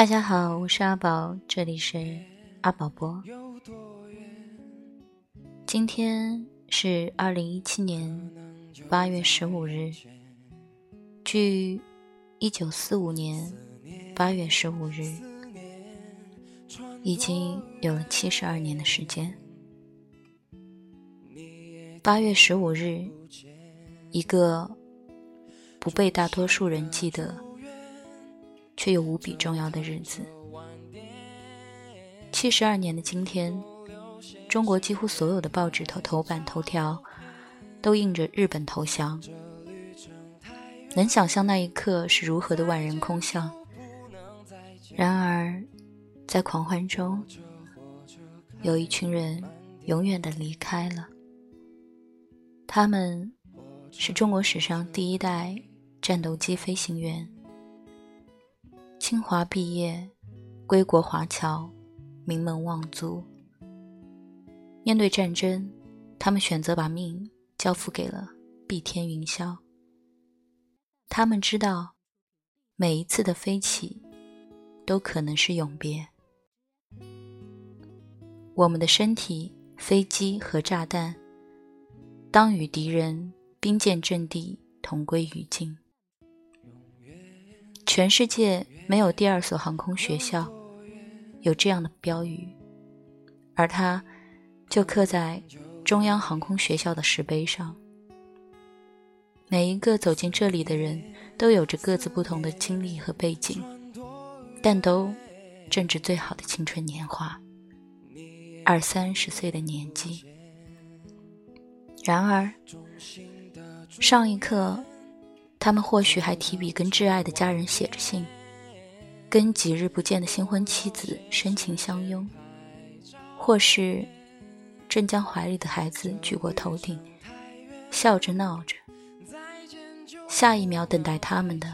大家好，我是阿宝，这里是阿宝播。今天是二零一七年八月十五日，距一九四五年八月十五日已经有了七十二年的时间。八月十五日，一个不被大多数人记得。却又无比重要的日子。七十二年的今天，中国几乎所有的报纸头头版头条都印着日本投降。能想象那一刻是如何的万人空巷。然而，在狂欢中，有一群人永远的离开了。他们是中国史上第一代战斗机飞行员。清华毕业，归国华侨，名门望族。面对战争，他们选择把命交付给了碧天云霄。他们知道，每一次的飞起，都可能是永别。我们的身体、飞机和炸弹，当与敌人兵舰阵地同归于尽。全世界没有第二所航空学校有这样的标语，而它就刻在中央航空学校的石碑上。每一个走进这里的人都有着各自不同的经历和背景，但都正值最好的青春年华，二三十岁的年纪。然而，上一刻。他们或许还提笔跟挚爱的家人写着信，跟几日不见的新婚妻子深情相拥，或是正将怀里的孩子举过头顶，笑着闹着。下一秒等待他们的，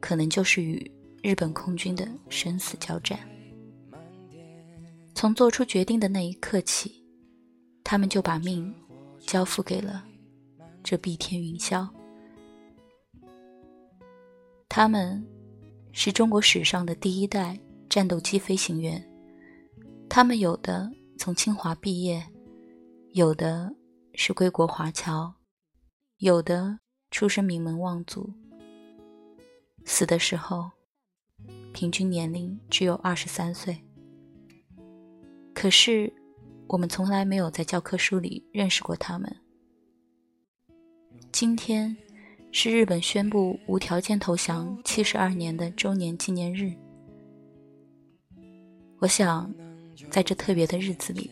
可能就是与日本空军的生死交战。从做出决定的那一刻起，他们就把命交付给了这碧天云霄。他们是中国史上的第一代战斗机飞行员，他们有的从清华毕业，有的是归国华侨，有的出身名门望族。死的时候，平均年龄只有二十三岁。可是，我们从来没有在教科书里认识过他们。今天。是日本宣布无条件投降七十二年的周年纪念日。我想，在这特别的日子里，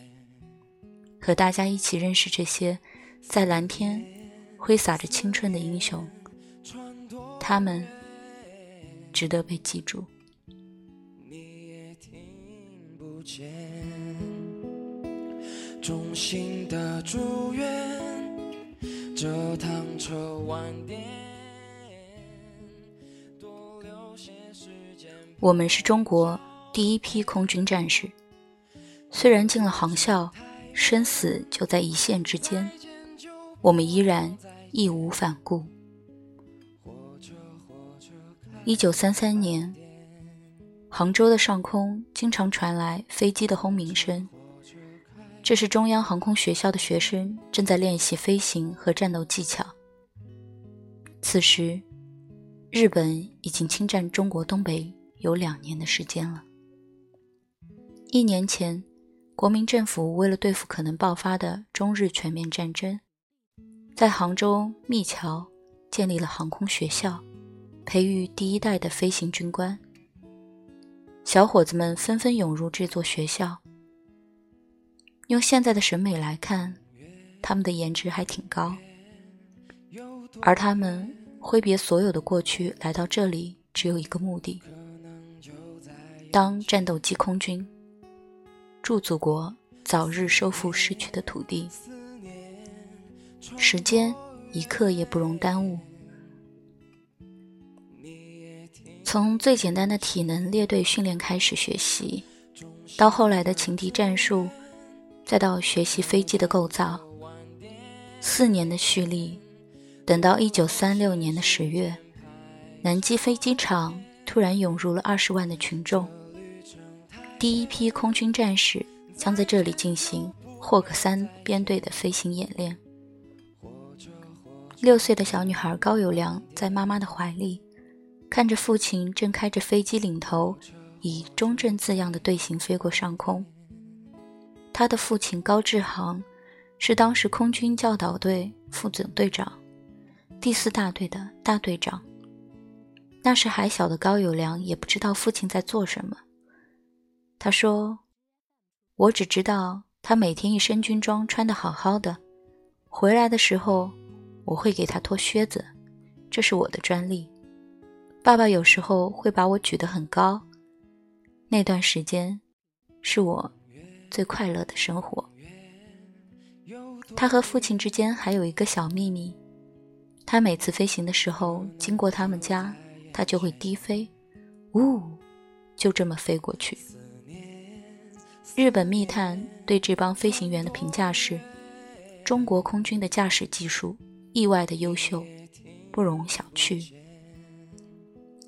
和大家一起认识这些在蓝天挥洒着青春的英雄，他们值得被记住。衷心的祝愿。这趟车晚点。我们是中国第一批空军战士，虽然进了航校，生死就在一线之间，我们依然义无反顾。一九三三年，杭州的上空经常传来飞机的轰鸣声。这是中央航空学校的学生正在练习飞行和战斗技巧。此时，日本已经侵占中国东北有两年的时间了。一年前，国民政府为了对付可能爆发的中日全面战争，在杭州密桥建立了航空学校，培育第一代的飞行军官。小伙子们纷纷涌入这座学校。用现在的审美来看，他们的颜值还挺高。而他们挥别所有的过去，来到这里，只有一个目的：当战斗机空军，祝祖国早日收复失去的土地。时间一刻也不容耽误。从最简单的体能列队训练开始学习，到后来的情敌战术。再到学习飞机的构造，四年的蓄力，等到一九三六年的十月，南极飞机场突然涌入了二十万的群众，第一批空军战士将在这里进行霍克三编队的飞行演练。六岁的小女孩高友良在妈妈的怀里，看着父亲正开着飞机领头，以“中正”字样的队形飞过上空。他的父亲高志航是当时空军教导队副总队长，第四大队的大队长。那时还小的高友良也不知道父亲在做什么。他说：“我只知道他每天一身军装，穿得好好的，回来的时候。”我会给他脱靴子，这是我的专利。爸爸有时候会把我举得很高，那段时间是我最快乐的生活。他和父亲之间还有一个小秘密：他每次飞行的时候经过他们家，他就会低飞，呜，就这么飞过去。日本密探对这帮飞行员的评价是：中国空军的驾驶技术。意外的优秀，不容小觑。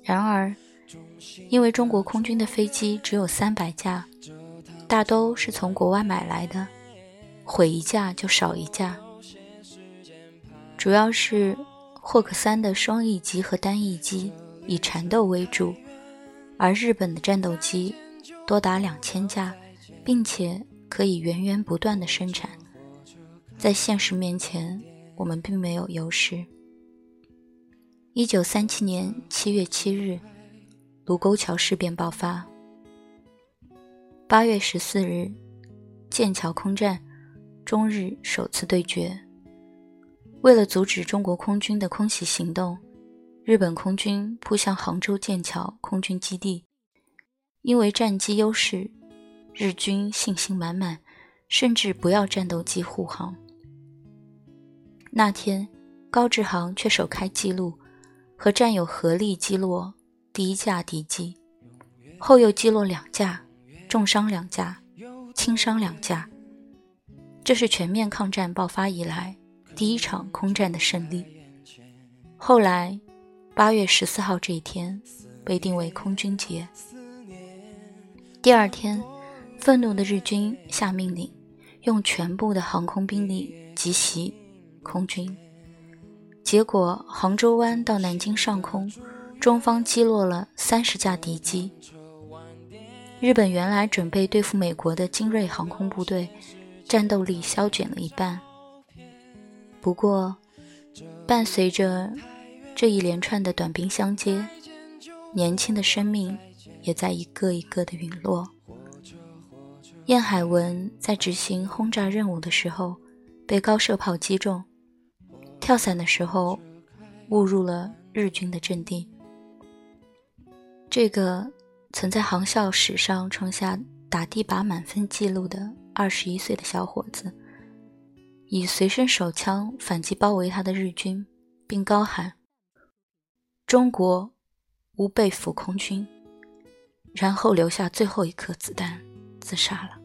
然而，因为中国空军的飞机只有三百架，大都是从国外买来的，毁一架就少一架。主要是霍克三的双翼机和单翼机以缠斗为主，而日本的战斗机多达两千架，并且可以源源不断的生产，在现实面前。我们并没有优势。一九三七年七月七日，卢沟桥事变爆发。八月十四日，剑桥空战，中日首次对决。为了阻止中国空军的空袭行动，日本空军扑向杭州剑桥空军基地。因为战机优势，日军信心满满，甚至不要战斗机护航。那天，高志航却首开纪录，和战友合力击落第一架敌机，后又击落两架，重伤两架，轻伤两架。这是全面抗战爆发以来第一场空战的胜利。后来，八月十四号这一天被定为空军节。第二天，愤怒的日军下命令，用全部的航空兵力急袭。空军，结果杭州湾到南京上空，中方击落了三十架敌机。日本原来准备对付美国的精锐航空部队，战斗力消减了一半。不过，伴随着这一连串的短兵相接，年轻的生命也在一个一个的陨落。燕海文在执行轰炸任务的时候，被高射炮击中。跳伞的时候，误入了日军的阵地。这个曾在航校史上创下打地靶满分记录的二十一岁的小伙子，以随身手枪反击包围他的日军，并高喊：“中国无被俘空军。”然后留下最后一颗子弹，自杀了。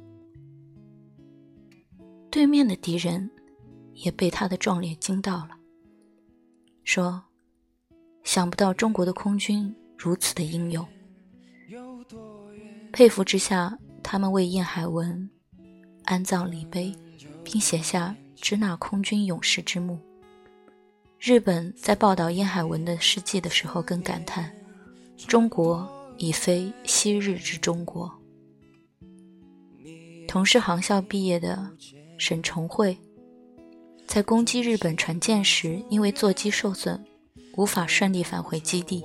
对面的敌人。也被他的壮烈惊到了，说：“想不到中国的空军如此的英勇。”佩服之下，他们为燕海文安葬礼碑，并写下“支那空军勇士之墓”。日本在报道燕海文的事迹的时候，更感叹：“中国已非昔日之中国。”同是航校毕业的沈崇慧。在攻击日本船舰时，因为座机受损，无法顺利返回基地。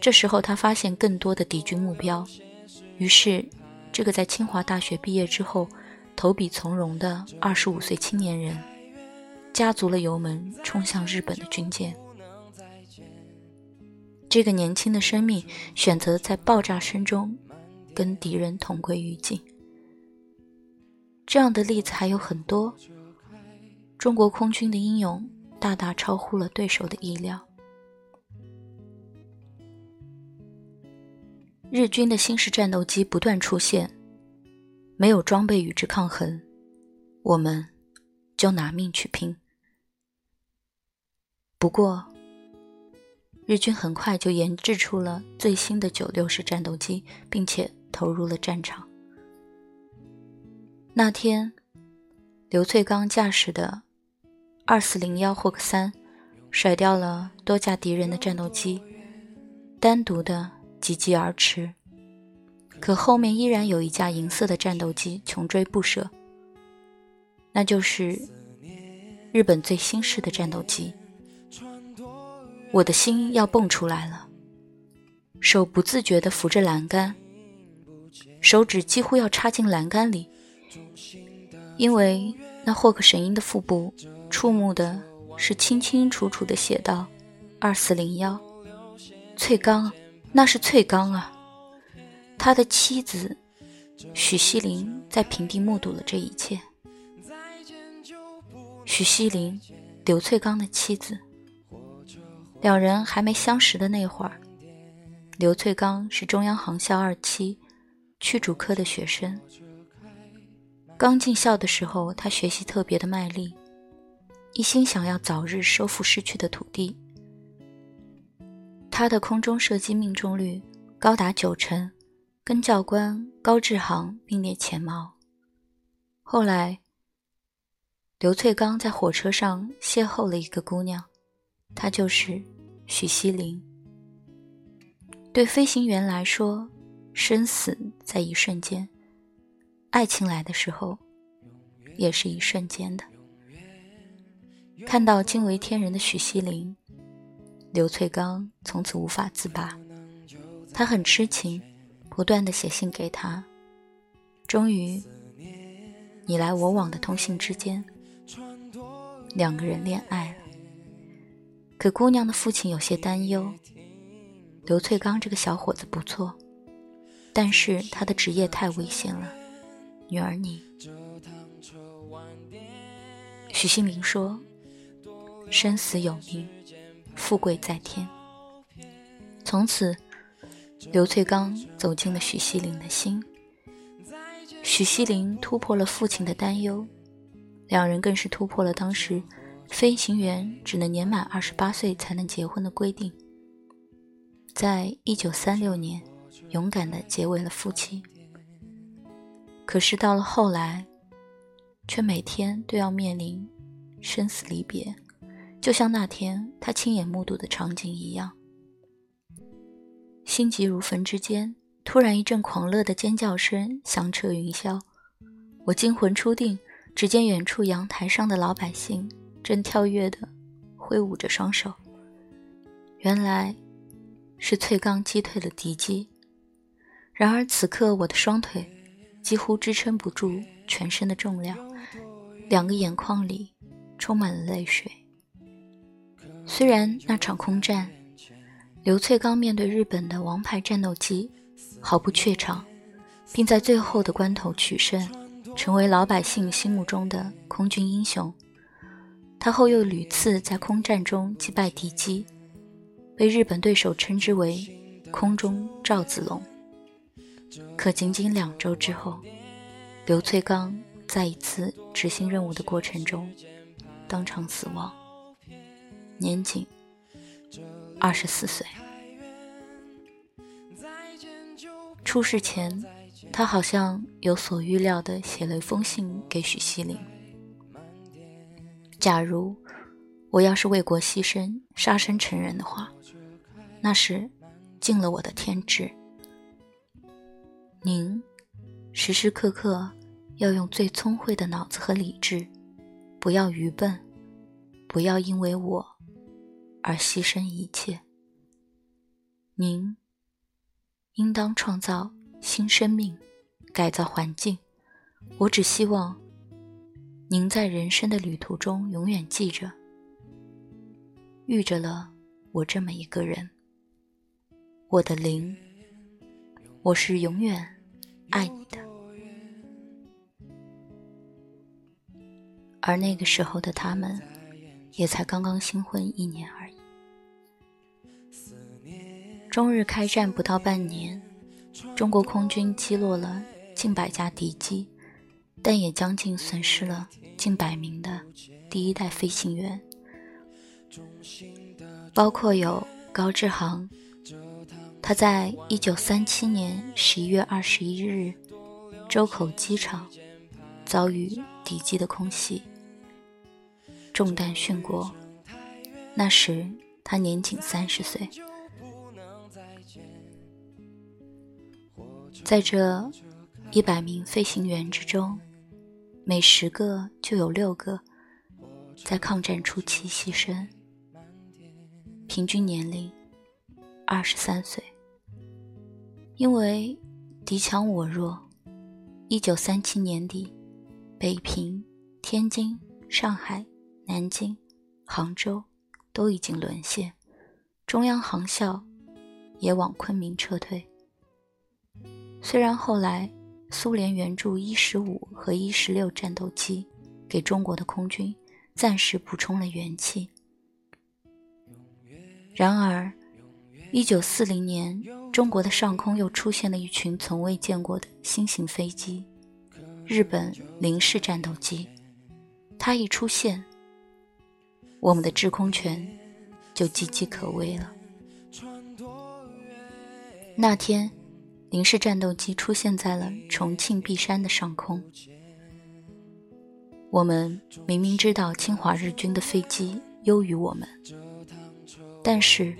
这时候，他发现更多的敌军目标，于是，这个在清华大学毕业之后投笔从戎的二十五岁青年人，加足了油门冲向日本的军舰。这个年轻的生命选择在爆炸声中跟敌人同归于尽。这样的例子还有很多。中国空军的英勇大大超乎了对手的意料。日军的新式战斗机不断出现，没有装备与之抗衡，我们就拿命去拼。不过，日军很快就研制出了最新的九六式战斗机，并且投入了战场。那天，刘翠刚驾驶的二四零幺霍克三甩掉了多架敌人的战斗机，单独的急急而驰。可后面依然有一架银色的战斗机穷追不舍，那就是日本最新式的战斗机。我的心要蹦出来了，手不自觉地扶着栏杆，手指几乎要插进栏杆里，因为那霍克神鹰的腹部触目的是清清楚楚的写道：“二四零幺，翠刚，那是翠刚啊！”他的妻子许西林在平地目睹了这一切。许西林，刘翠刚的妻子。两人还没相识的那会儿，刘翠刚是中央航校二期驱逐科的学生。刚进校的时候，他学习特别的卖力，一心想要早日收复失去的土地。他的空中射击命中率高达九成，跟教官高志航并列前茅。后来，刘翠刚在火车上邂逅了一个姑娘。她就是许西林。对飞行员来说，生死在一瞬间；爱情来的时候，也是一瞬间的。看到惊为天人的许西林，刘翠刚从此无法自拔。他很痴情，不断的写信给他。终于，你来我往的通信之间，两个人恋爱了。可姑娘的父亲有些担忧。刘翠刚这个小伙子不错，但是他的职业太危险了。女儿你，许新明说：“生死有命，富贵在天。”从此，刘翠刚走进了许西林的心。许西林突破了父亲的担忧，两人更是突破了当时。飞行员只能年满二十八岁才能结婚的规定，在一九三六年，勇敢地结为了夫妻。可是到了后来，却每天都要面临生死离别，就像那天他亲眼目睹的场景一样。心急如焚之间，突然一阵狂乐的尖叫声响彻云霄，我惊魂初定，只见远处阳台上的老百姓。正跳跃的挥舞着双手，原来是翠刚击退了敌机。然而此刻我的双腿几乎支撑不住全身的重量，两个眼眶里充满了泪水。虽然那场空战，刘翠刚面对日本的王牌战斗机毫不怯场，并在最后的关头取胜，成为老百姓心目中的空军英雄。他后又屡次在空战中击败敌机，被日本对手称之为“空中赵子龙”。可仅仅两周之后，刘翠刚在一次执行任务的过程中当场死亡，年仅二十四岁。出事前，他好像有所预料的写了一封信给许西林。假如我要是为国牺牲、杀身成仁的话，那是尽了我的天职。您时时刻刻要用最聪慧的脑子和理智，不要愚笨，不要因为我而牺牲一切。您应当创造新生命，改造环境。我只希望。您在人生的旅途中永远记着，遇着了我这么一个人，我的灵，我是永远爱你的。而那个时候的他们，也才刚刚新婚一年而已。中日开战不到半年，中国空军击落了近百架敌机。但也将近损失了近百名的第一代飞行员，包括有高志航，他在一九三七年十一月二十一日周口机场遭遇敌机的空袭，中弹殉国。那时他年仅三十岁。在这一百名飞行员之中，每十个就有六个在抗战初期牺牲，平均年龄二十三岁。因为敌强我弱，一九三七年底，北平、天津、上海、南京、杭州都已经沦陷，中央航校也往昆明撤退。虽然后来苏联援助伊十五和伊十六战斗机，给中国的空军暂时补充了元气，然而，一九四零年，中国的上空又出现了一群从未见过的新型飞机——日本零式战斗机。它一出现，我们的制空权就岌岌可危了。那天。零式战斗机出现在了重庆璧山的上空。我们明明知道侵华日军的飞机优于我们，但是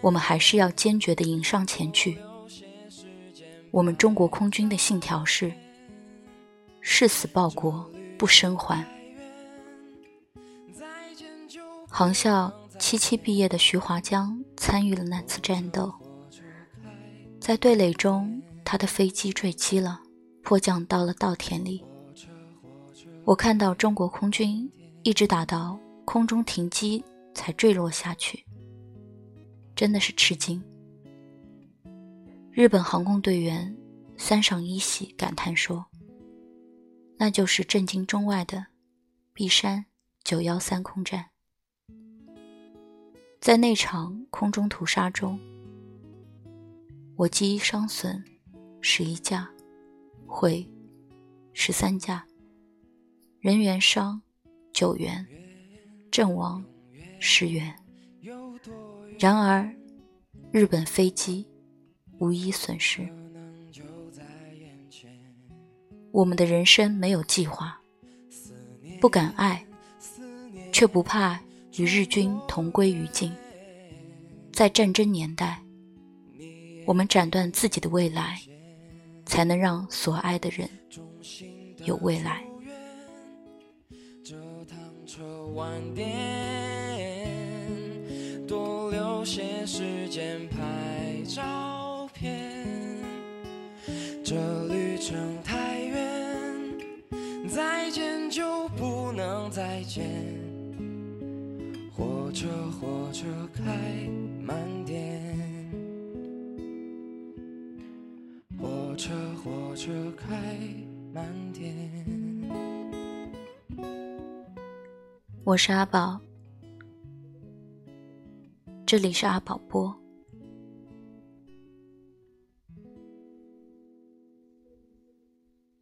我们还是要坚决地迎上前去。我们中国空军的信条是：誓死报国，不生还。航校七七毕业的徐华江参与了那次战斗。在对垒中，他的飞机坠机了，迫降到了稻田里。我看到中国空军一直打到空中停机才坠落下去，真的是吃惊。日本航空队员三上一喜感叹说：“那就是震惊中外的璧山九幺三空战，在那场空中屠杀中。”我机伤损十一架，毁十三架，人员伤九员，阵亡十员。然而，日本飞机无一损失。我们的人生没有计划，不敢爱，却不怕与日军同归于尽。在战争年代。我们斩断自己的未来，才能让所爱的人有未来。多留些时间拍照片，这旅程太远，再见就不能再见。火车，火车开慢点。火车火车开慢点。我是阿宝，这里是阿宝播。